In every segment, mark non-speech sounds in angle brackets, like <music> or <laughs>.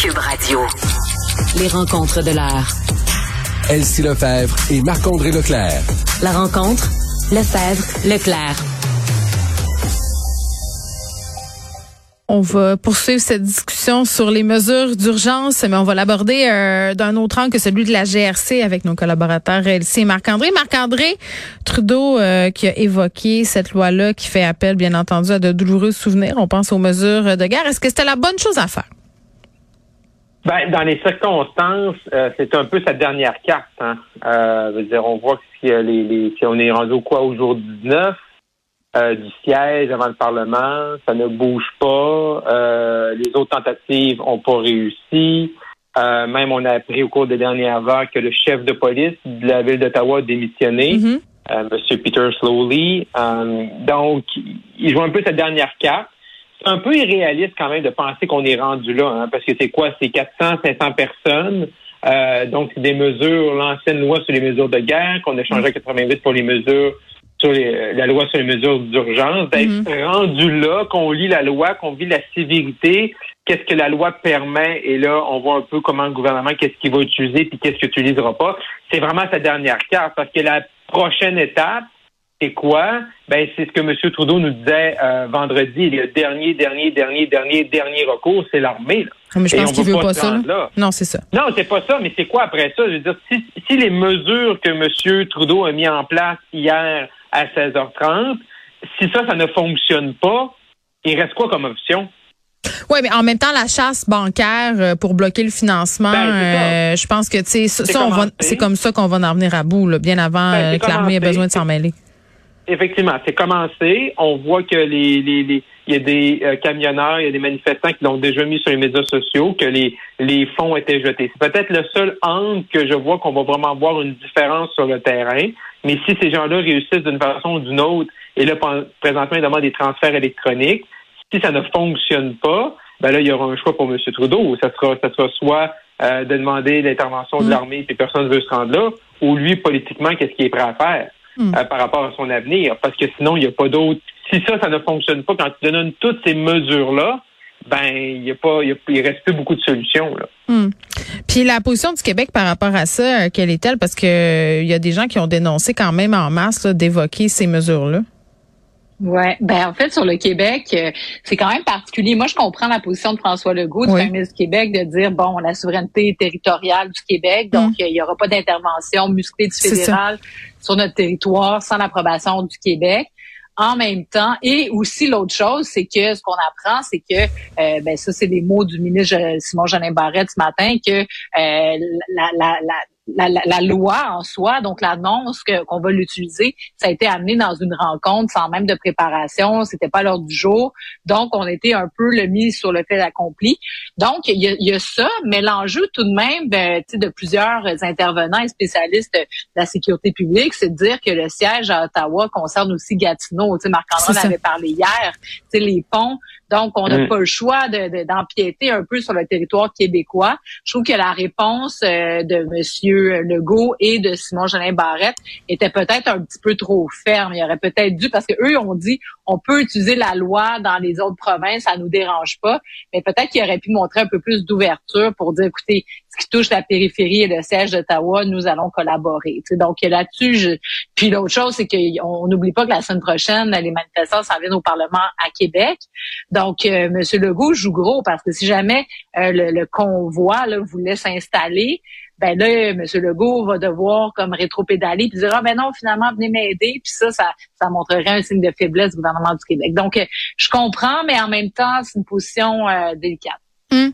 Cube Radio. Les rencontres de l'heure. Elsie Lefebvre et Marc-André Leclerc. La rencontre, Lefebvre, Leclerc. On va poursuivre cette discussion sur les mesures d'urgence, mais on va l'aborder euh, d'un autre angle que celui de la GRC avec nos collaborateurs Elsie et Marc-André. Marc-André, Trudeau euh, qui a évoqué cette loi-là qui fait appel, bien entendu, à de douloureux souvenirs. On pense aux mesures de guerre. Est-ce que c'était la bonne chose à faire? Ben, dans les circonstances, euh, c'est un peu sa dernière carte. Hein. Euh, veut dire, on voit que si, les, les, si on est rendu au quoi au jour 19 euh, du siège avant le Parlement, ça ne bouge pas. Euh, les autres tentatives ont pas réussi. Euh, même on a appris au cours des dernières heures que le chef de police de la ville d'Ottawa a démissionné, Mm-hmm. M. Peter Slowly. donc, il joue un peu sa dernière carte un peu irréaliste quand même de penser qu'on est rendu là, hein, parce que c'est quoi? C'est 400, 500 personnes. Euh, donc, c'est des mesures, l'ancienne loi sur les mesures de guerre qu'on a changé en 88 pour les mesures sur les, la loi sur les mesures d'urgence. D'être rendu là, qu'on lit la loi, qu'on vit la sévérité, qu'est-ce que la loi permet, et là, on voit un peu comment le gouvernement, qu'est-ce qu'il va utiliser, puis qu'est-ce que tu utiliseras pas. C'est vraiment sa dernière carte, parce que la prochaine étape, c'est quoi? Ben, c'est ce que M. Trudeau nous disait euh, vendredi. Le dernier, dernier, dernier, dernier, dernier recours, c'est l'armée. Mais je Et pense qu'il veut veut pas ça. là. là. Non, c'est ça. Non, c'est pas ça, mais c'est quoi après ça? Je veux dire, si, si les mesures que M. Trudeau a mis en place hier à 16h30, si ça, ça ne fonctionne pas, il reste quoi comme option? Oui, mais en même temps, la chasse bancaire euh, pour bloquer le financement, Ben, euh, je pense que ça, C'est ça, on va- commencé. c'est comme ça qu'on va en venir à bout, là, bien avant Ben, euh, que l'armée ait besoin de s'en mêler. Effectivement, c'est commencé. On voit que les, les, les- il y a des euh, camionneurs, il y a des manifestants qui l'ont déjà mis sur les médias sociaux, que les, les fonds étaient jetés. C'est peut-être le seul angle que je vois qu'on va vraiment voir une différence sur le terrain. Mais si ces gens-là réussissent d'une façon ou d'une autre, et là, présentement, ils demandent des transferts électroniques, si ça ne fonctionne pas, ben là, il y aura un choix pour M. Trudeau. Ça sera, ça sera soit euh, de demander l'intervention de Mm. l'armée, puis personne ne veut se rendre là, ou lui, politiquement, qu'est-ce qu'il est prêt à faire? Mm. euh, par rapport à son avenir. Parce que sinon, il n'y a pas d'autre. Si ça, ça ne fonctionne pas, quand tu donnes toutes ces mesures-là, ben, il y a pas, il, y a- il reste plus beaucoup de solutions, là. Hmm. Puis la position du Québec par rapport à ça, euh, quelle est-elle? Parce que euh, il y a des gens qui ont dénoncé quand même en masse là, d'évoquer ces mesures-là. Ouais, ben en fait sur le Québec, euh, c'est quand même particulier. Moi, je comprends la position de François Legault, du Oui. Premier ministre du Québec, de dire bon, la souveraineté territoriale du Québec, donc euh, il y aura pas d'intervention musclée du Mm. Fédéral sur notre territoire sans l'approbation du Québec. En même temps, et aussi l'autre chose, c'est que ce qu'on apprend, c'est que, euh, ben ça, c'est les mots du ministre Simon Jeanin Barrette ce matin, que euh, la, la, la, la, la, la loi en soi, donc l'annonce que- qu'on va l'utiliser, ça a été amené dans une rencontre sans même de préparation, c'était pas l'heure du jour. Donc, on était un peu le mis sur le fait accompli. Donc, il y a, il y a ça, mais l'enjeu tout de même ben, tu sais, de plusieurs intervenants et spécialistes de la sécurité publique, c'est de dire que le siège à Ottawa concerne aussi Gatineau. Tu sais, Marc-André en avait parlé hier, tu sais, les ponts. Donc, on n'a Mm. pas le choix de- de- d'empiéter un peu sur le territoire québécois. Je trouve que la réponse euh, de Monsieur Legault et de Simon Jeanin Barrette était peut-être un petit peu trop ferme. Il aurait peut-être dû, parce que eux ont dit, on peut utiliser la loi dans les autres provinces, ça nous dérange pas. Mais peut-être qu'il aurait pu montrer un peu plus d'ouverture pour dire, écoutez, ce qui touche la périphérie et le siège d'Ottawa, nous allons collaborer. Donc là-dessus, je... puis l'autre chose, c'est qu'on n'oublie pas que la semaine prochaine, les manifestants s'en viennent au Parlement à Québec. Donc, euh, M. Legault joue gros parce que si jamais euh, le, le convoi là, voulait s'installer, ben là, M. Legault va devoir comme rétro-pédaler puis dire ah ben non, finalement, venez m'aider. Puis ça, ça, ça montrerait un signe de faiblesse du gouvernement du Québec. Donc, euh, je comprends, mais en même temps, c'est une position euh, délicate. Hmm.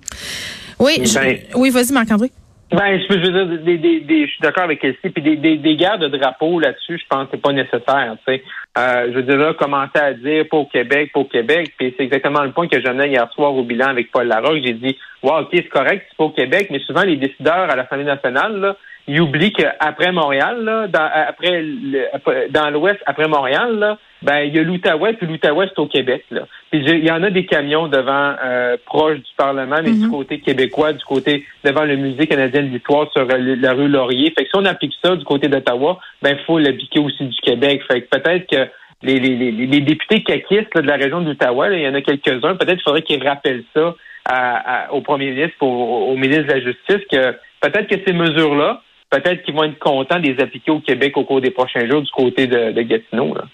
Oui, je- Ben- oui, vas-y, Marc-André. Ben, je, je veux dire, des, des, des- je suis d'accord avec Elsie, puis des, des, des guerres de drapeaux là-dessus, je pense que c'est pas nécessaire. Tu sais. Euh, je veux dire, là, commencer à dire pas au Québec, pas au Québec, puis c'est exactement le point que j'amenais hier soir au bilan avec Paul Larocque. J'ai dit, wow, ok, c'est correct, c'est pas au Québec, mais souvent les décideurs à l'Assemblée nationale, là, ils oublient qu'après Montréal, là, dans, après, le- dans l'Ouest, après Montréal, là, ben il y a l'Outaouais, puis l'Outaouais, c'est au Québec. Là. Puis il y en a des camions devant, euh, proche du Parlement, mais du côté québécois, du côté devant le Musée canadien de l'histoire sur euh, la rue Laurier. Fait que si on applique ça du côté d'Ottawa, ben il faut l'appliquer aussi du Québec. Fait que peut-être que les, les, les, les députés caquistes de la région d'Ottawa, il y en a quelques-uns. Peut-être qu'il faudrait qu'ils rappellent ça au premier ministre, au, au ministre de la Justice, que peut-être que ces mesures-là, peut-être qu'ils vont être contents de les appliquer au Québec au cours des prochains jours du côté de, de Gatineau. Là.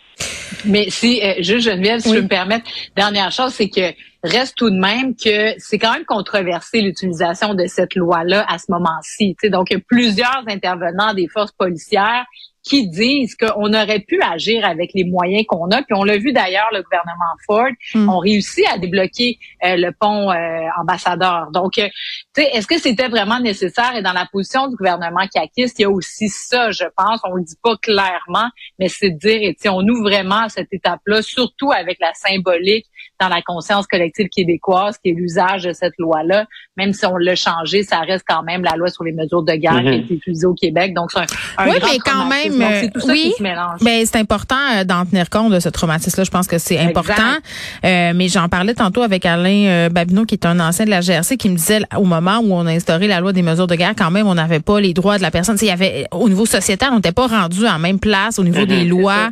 Mais si, euh, juste Geneviève, si je me permettre, dernière chose, c'est que reste tout de même que c'est quand même controversé l'utilisation de cette loi-là à ce moment-ci. Donc, il y a plusieurs intervenants des forces policières qui disent qu'on aurait pu agir avec les moyens qu'on a. Puis on l'a vu d'ailleurs, le gouvernement Ford mm. ont réussi à débloquer euh, le pont euh, ambassadeur. Donc, euh, tu sais, est-ce que c'était vraiment nécessaire? Et dans la position du gouvernement caquiste, il y a aussi ça, je pense. On le dit pas clairement, mais c'est de dire, et on ouvre vraiment cette étape-là, surtout avec la symbolique dans la conscience collective québécoise, qui est l'usage de cette loi-là. Même si on l'a changé, ça reste quand même la loi sur les mesures de guerre qui a mm-hmm. été utilisée au Québec. Donc, c'est un, oui, mais quand même, euh, oui, ben c'est important euh, d'en tenir compte de ce traumatisme-là. Je pense que c'est important. Euh, mais j'en parlais tantôt avec Alain Babineau, qui est un ancien de la GRC, qui me disait au moment où on a instauré la loi des mesures de guerre, quand même, on n'avait pas les droits de la personne. Il y avait au niveau sociétal, on n'était pas rendu en même place au niveau des mhm, lois.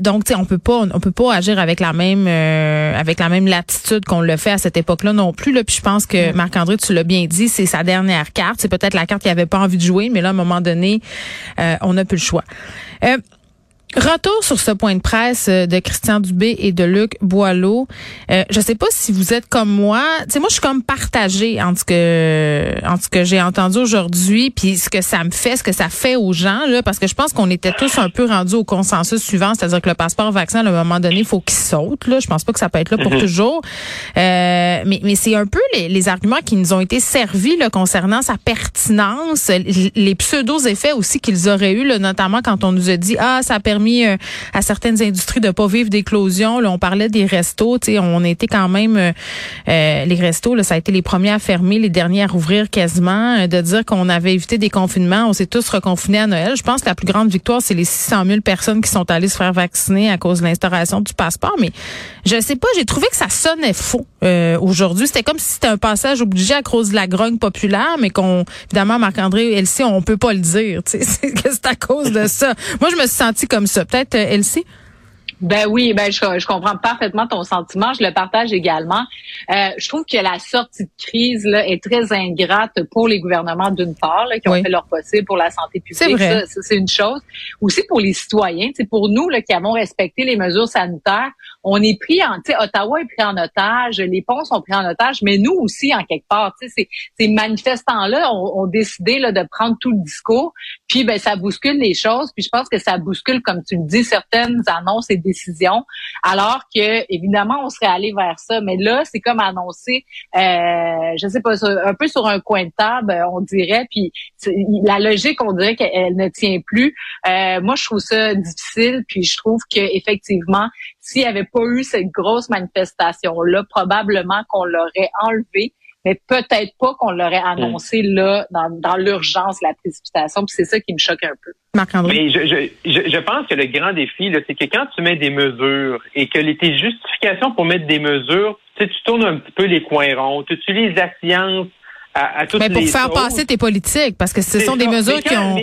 donc, on peut pas, on peut pas agir avec la même, avec la même latitude qu'on le fait à cette époque-là non plus. Là. Puis je pense que mhm. Marc-André, tu l'as bien dit, c'est sa dernière carte. C'est peut-être la carte qu'il avait pas envie de jouer, mais là, à un moment donné, on n'a plus le choix. Euh, Retour sur ce point de presse euh, de Christian Dubé et de Luc Boileau. Euh, je sais pas si vous êtes comme moi. Tu sais, moi, je suis comme partagée entre ce que, entre ce que j'ai entendu aujourd'hui, puis ce que ça me fait, ce que ça fait aux gens, là, parce que je pense qu'on était tous un peu rendus au consensus suivant, c'est-à-dire que le passeport vaccin, à un moment donné, il faut qu'il saute. Là, je pense pas que ça peut être là pour mhm. toujours. Euh, mais, mais c'est un peu les, les, arguments qui nous ont été servis là, concernant sa pertinence, les pseudo effets aussi qu'ils auraient eu, là, notamment quand on nous a dit ah ça a permis euh, à certaines industries de pas vivre d'éclosion. Là, on parlait des restos, tu sais, on était quand même euh, euh, les restos, là, ça a été les premiers à fermer, les derniers à rouvrir quasiment. de dire qu'on avait évité des confinements, on s'est tous reconfinés à Noël. Je pense que la plus grande victoire, c'est les 600 000 personnes qui sont allées se faire vacciner à cause de l'instauration du passeport. Mais je sais pas, j'ai trouvé que ça sonnait faux aujourd'hui. C'était comme si c'était un passage obligé à cause de la grogne populaire, mais qu'on évidemment Marc-André Elsie, on peut pas le dire. <laughs> C'est à cause de ça. Moi, je me suis sentie comme ça. Peut-être, euh, Elsie? Ben oui, ben je, comprends parfaitement ton sentiment, je le partage également. Euh, je trouve que la sortie de crise là, est très ingrate pour les gouvernements d'une part, qui ont fait leur possible pour la santé publique. C'est c'est une chose. Aussi pour les citoyens, c'est pour nous là, qui avons respecté les mesures sanitaires, on est pris en, tu sais, Ottawa est pris en otage, les ponts sont pris en otage, mais nous aussi en quelque part, tu sais, ces, manifestants-là ont, décidé là, de prendre tout le discours, puis ben ça bouscule les choses, puis je pense que ça bouscule, comme tu le dis, certaines annonces et décisions, alors que évidemment on serait allé vers ça, mais là c'est comme annoncer, euh, je sais pas, un peu sur un coin de table, on dirait, puis la logique on dirait qu'elle ne tient plus. Euh, moi je trouve ça difficile, puis je trouve que effectivement s'il n'y avait pas eu cette grosse manifestation-là, probablement qu'on l'aurait enlevé, mais peut-être pas qu'on l'aurait annoncé là, dans, l'urgence, la précipitation. Puis c'est ça qui me choque un peu. Mais je, je, je, pense que le grand défi, c'est que quand tu mets des mesures et que les, tes justifications pour mettre des mesures, tu, sais, tu tournes un petit peu les coins ronds, tu utilises la science à, à toutes mais pour faire passer tes politiques, parce que ce sont des mesures qui ont...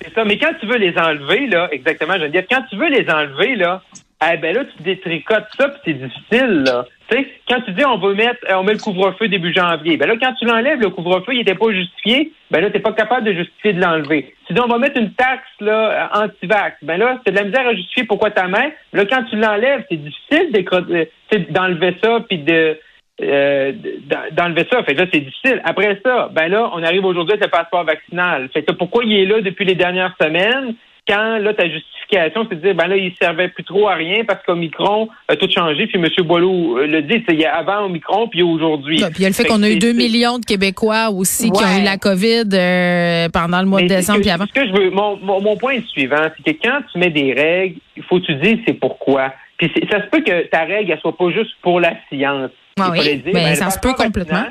C'est ça, mais quand tu veux les enlever, là, exactement, je veux dire, quand tu veux les enlever, là, eh ben là, tu détricotes ça, puis c'est difficile, là. Tu sais, quand tu dis on va mettre, on met le couvre-feu début janvier, ben là, quand tu l'enlèves, le couvre-feu, il était pas justifié, ben là, t'es pas capable de justifier de l'enlever. Tu dis on va mettre une taxe, là, anti-vax, ben là, c'est de la misère à justifier pourquoi ta main. Là, quand tu l'enlèves, c'est difficile d'enlever ça, puis de, euh, d'enlever ça. Fait que là, c'est difficile. Après ça, ben là, on arrive aujourd'hui avec le passeport vaccinal. Fait que pourquoi il est là depuis les dernières semaines? Quand là, ta justification, c'est de dire ben là, il servait plus trop à rien parce qu'Omicron a tout changé, puis M. Boileau euh, le dit, c'est avant Omicron, puis aujourd'hui. puis il y a le fait, qu'on a eu 2 millions de Québécois aussi qui ont eu la COVID euh, pendant le mois de décembre, puis avant. Ce que je veux, mon, mon, point est suivant, c'est que quand tu mets des règles, il faut que tu dises c'est pourquoi. Puis ça se peut que ta règle, elle soit pas juste pour la science. Ah oui, dire, ben, ça se peut complètement.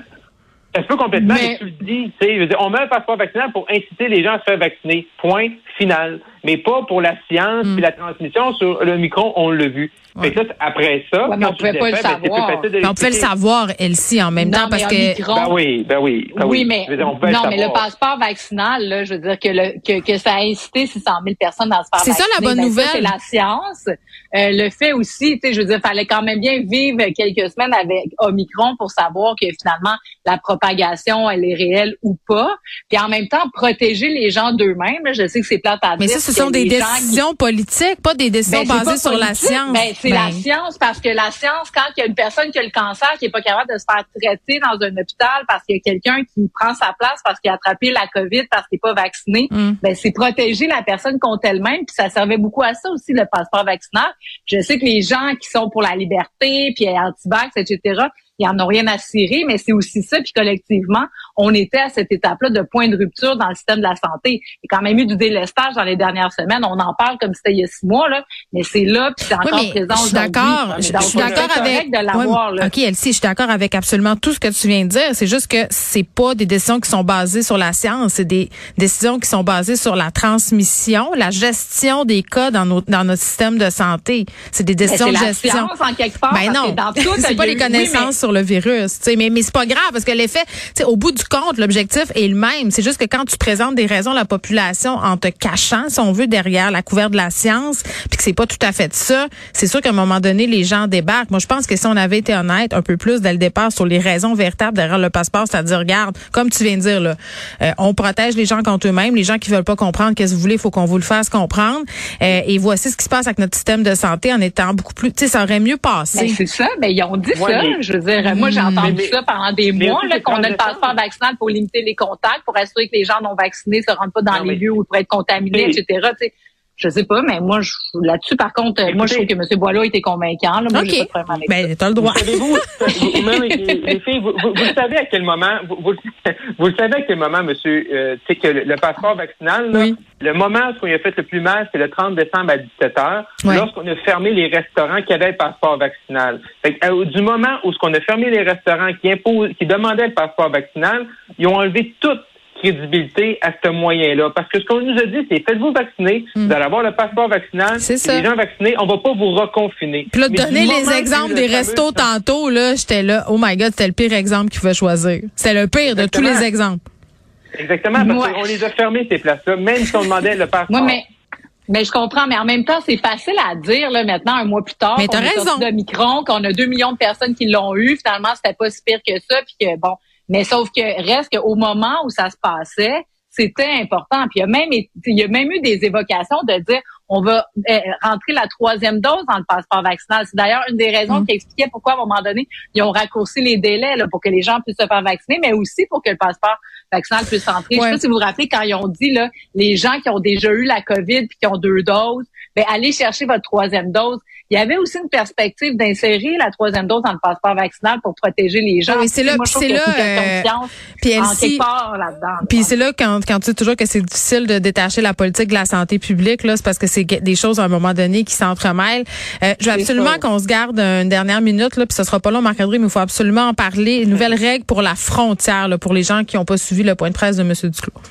Ça se peut complètement, mais, tu le dis, on met un passeport vaccinal pour inciter les gens à se faire vacciner. Point final. Mais pas pour la science Mm. puis la transmission sur le micron, on l'a vu. Fait que là, après ça, Ouais, on pouvait pas le ben, savoir. Mais on pouvait le savoir, Elsie, en même Non, temps, parce que... Omicron- Ben oui, ben oui. ben oui, mais Je veux dire, on peut non, le mais le passeport vaccinal, là, je veux dire que, le, que, que ça a incité 600 000 personnes à se faire C'est ça, la bonne ben, nouvelle. ça, C'est la science. Euh, le fait aussi, tu sais, je veux dire, fallait quand même bien vivre quelques semaines avec Omicron pour savoir que finalement la propagation elle est réelle ou pas. Puis en même temps, protéger les gens d'eux-mêmes. là, Je sais que c'est plate à Mais dire. ça, ce sont des qui- décisions politiques, pas des décisions ben, basées sur la science. Ben, c'est Ben, la science parce que la science, quand il y a une personne qui a le cancer qui est pas capable de se faire traiter dans un hôpital parce qu'il y a quelqu'un qui prend sa place parce qu'il a attrapé la COVID parce qu'il n'est pas vacciné, Mm. ben c'est protéger la personne contre elle-même. Puis ça servait beaucoup à ça aussi le passeport vaccinal. Je sais que les gens qui sont pour la liberté puis anti-vax, etc. Ils en ont rien à cirer, mais c'est aussi ça. Puis collectivement, on était à cette étape-là de point de rupture dans le système de la santé. Il y a quand même eu du délestage dans les dernières semaines. On en parle comme si c'était il y a six mois, là, mais c'est là, puis c'est Oui, encore mais présent je suis aujourd'hui. Je, suis c'est d'accord avec. de l'avoir, Ouais, là. ok, Elsie, je suis d'accord avec absolument tout ce que tu viens de dire. C'est juste que c'est pas des décisions qui sont basées sur la science. C'est des décisions qui sont basées sur la transmission, la gestion des cas dans notre dans notre système de santé. C'est des décisions c'est de la gestion. science en quelque part. Ben non, <laughs> c'est pas les oui, connaissances sur le virus, mais mais c'est pas grave parce que l'effet, tu sais, au bout du compte, l'objectif est le même. C'est juste que quand tu présentes des raisons à la population en te cachant, si on veut, derrière la couverte de la science, puis que c'est pas tout à fait ça, c'est sûr qu'à un moment donné, les gens débarquent. Moi, je pense que si on avait été honnête un peu plus dès le départ sur les raisons véritables derrière le passeport, c'est-à-dire, regarde, comme tu viens de dire là, euh, on protège les gens contre eux-mêmes, les gens qui veulent pas comprendre qu'est-ce que vous voulez, il faut qu'on vous le fasse comprendre. Euh, et voici ce qui se passe avec notre système de santé en étant beaucoup plus, tu sais, ça aurait mieux passé. Ben, c'est ça, ben ils ont dit Ouais, ça. mais- Je veux dire, moi j'ai entendu Mais- ça pendant des mois qu'on a le passeport vaccinal pour limiter les contacts, pour assurer que les gens non vaccinés se rendent pas dans Non, les mais- lieux où ils pourraient être contaminés, etc. je sais pas, mais moi je, là-dessus par contre, euh, moi je trouve que M. Boileau était convainquant. Là, moi, j'ai OK. pas de avec. Ben, t'as le droit. Vous savez-vous, vous, les filles, vous, vous- vous le savez à quel moment, vous, vous, vous le savez à quel moment, monsieur, euh, tu sais que le, le passeport vaccinal, là, Oui. le moment où il a fait le plus mal, c'est le 30 décembre à 17 h Ouais. lorsqu'on a fermé les restaurants qui avaient le passeport vaccinal. Fait que, euh, du moment où ce qu'on a fermé les restaurants qui imposent, qui demandaient le passeport vaccinal, ils ont enlevé toute crédibilité à ce moyen-là. Parce que ce qu'on nous a dit, c'est faites-vous vacciner, vous allez avoir le passeport vaccinal, Hmm. C'est ça. les gens vaccinés, on va pas vous reconfiner. Puis là, donner les exemples des fameux restos tantôt, là, j'étais là, oh my God, c'était le pire exemple qu'il pouvait choisir. C'est le pire de tous les exemples. Exactement, parce Ouais. qu'on les a fermés, ces places-là, même si on demandait le passeport. Moi, mais mais je comprends, mais en même temps, c'est facile à dire là maintenant, un mois plus tard, Mais t'as raison. de Micron, qu'on a deux millions de personnes qui l'ont eu. Finalement, c'était pas si pire que ça, puis que bon. Mais sauf que reste qu'au moment où ça se passait, c'était important. Puis il y a même il y a même eu des évocations de dire on va euh, rentrer la troisième dose dans le passeport vaccinal. C'est d'ailleurs une des raisons Mm. qui expliquait pourquoi à un moment donné ils ont raccourci les délais là, pour que les gens puissent se faire vacciner, mais aussi pour que le passeport vaccinal puisse entrer. Je sais pas si vous vous rappelez quand ils ont dit là, les gens qui ont déjà eu la COVID puis qui ont deux doses, ben allez chercher votre troisième dose. Il y avait aussi une perspective d'insérer la troisième dose dans le passeport vaccinal pour protéger les gens. Oui, c'est là- c'est là, euh, science Puis. Puis c'est là quand, quand tu dis toujours que c'est difficile de détacher la politique de la santé publique, là, c'est parce que c'est des choses à un moment donné qui s'entremêlent. Euh, je veux absolument qu'on se garde une dernière minute, là, puis ce sera pas long, Marc-André, mais il faut absolument en parler. Une nouvelle règle pour la frontière, là, pour les gens qui n'ont pas suivi le point de presse de M. Duclos.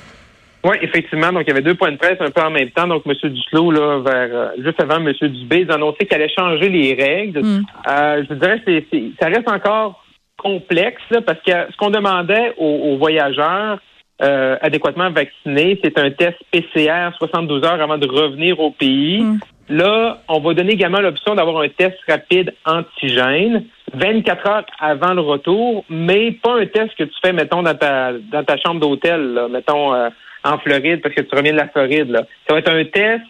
Oui, effectivement. Donc, il y avait deux points de presse un peu en même temps. Donc, M. Duclos, là, vers, euh, juste avant M. Dubé, ils annoncé qu'il allait changer les règles. Mm. Euh, je dirais, c'est- ça reste encore complexe, là, parce que ce qu'on demandait aux, aux voyageurs euh, adéquatement vaccinés, c'est un test PCR 72 heures avant de revenir au pays. Mm. Là, on va donner également l'option d'avoir un test rapide antigène 24 heures avant le retour, mais pas un test que tu fais, mettons, dans ta, dans ta chambre d'hôtel, mettons, euh, en Floride, parce que tu reviens de la Floride. Là. Ça va être un test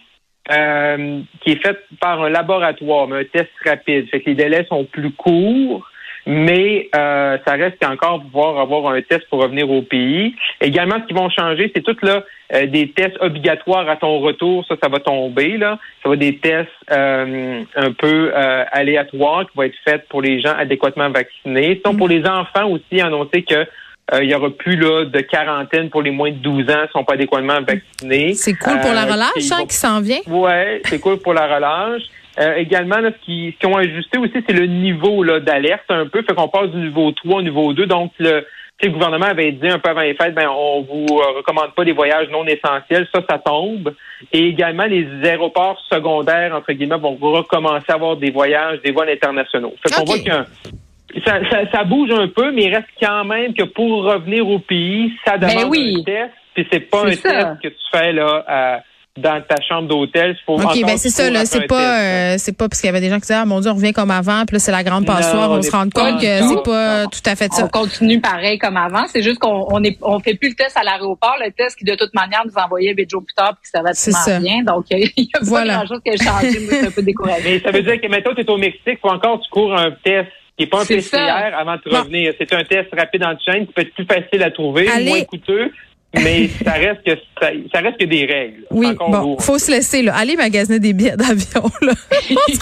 euh, qui est fait par un laboratoire, mais un test rapide. Fait que les délais sont plus courts, mais euh, ça reste qu'encore pouvoir avoir un test pour revenir au pays. Également, ce qui vont changer, c'est tout là euh, des tests obligatoires à ton retour. Ça, ça va tomber là. Ça va être des tests euh, un peu euh, aléatoires qui vont être faits pour les gens adéquatement vaccinés. Sinon, pour les enfants aussi, annoncer que euh, il y aura plus là de quarantaine pour les moins de 12 ans qui sont pas adéquatement vaccinés. C'est cool pour la Euh, relâche, qu'ils hein, vont- qui s'en vient. Ouais, c'est cool pour la relâche. Euh, également, là, ce qui- qu'ils ont ajusté aussi, c'est le niveau là, d'alerte un peu. Fait qu'on passe du niveau 3 au niveau 2. Donc, le, le gouvernement avait dit un peu avant les fêtes, ben, on vous euh, recommande pas des voyages non essentiels. Ça, ça tombe. Et également, les aéroports secondaires, entre guillemets, vont recommencer à avoir des voyages, des vols internationaux. Fait qu'on voit qu'un ça, ça, ça bouge un peu, mais il reste quand même que pour revenir au pays, ça demande Ben oui. un test. Puis c'est pas un ça. test que tu fais là à- dans ta chambre d'hôtel. Il faut OK, ben c'est ça, là. C'est pas, là. euh, c'est pas parce qu'il y avait des gens qui disaient, ah mon Dieu, on revient comme avant, puis là, c'est la grande passoire, on on se rend compte que c'est pas Non. tout à fait ça. On continue pareil comme avant. C'est juste qu'on on est, on fait plus le test à l'aéroport, le test qui de toute manière nous envoyait huit jours plus tard puis que ça va C'est absolument bien. Donc <laughs> il y a Voilà. pas grand chose qui a changé. Moi, je suis un peu découragée. Mais ça veut dire que maintenant, tu es au Mexique, faut encore que tu cours un test qui n'est pas un C'est PCR avant de revenir. C'est un test rapide en chaîne qui peut être plus facile à trouver, Allez. moins coûteux, mais ça reste que ça, ça reste que des règles. Oui, bon, lourd. faut se laisser, là. Allez magasiner des billets d'avion, là. <laughs> On se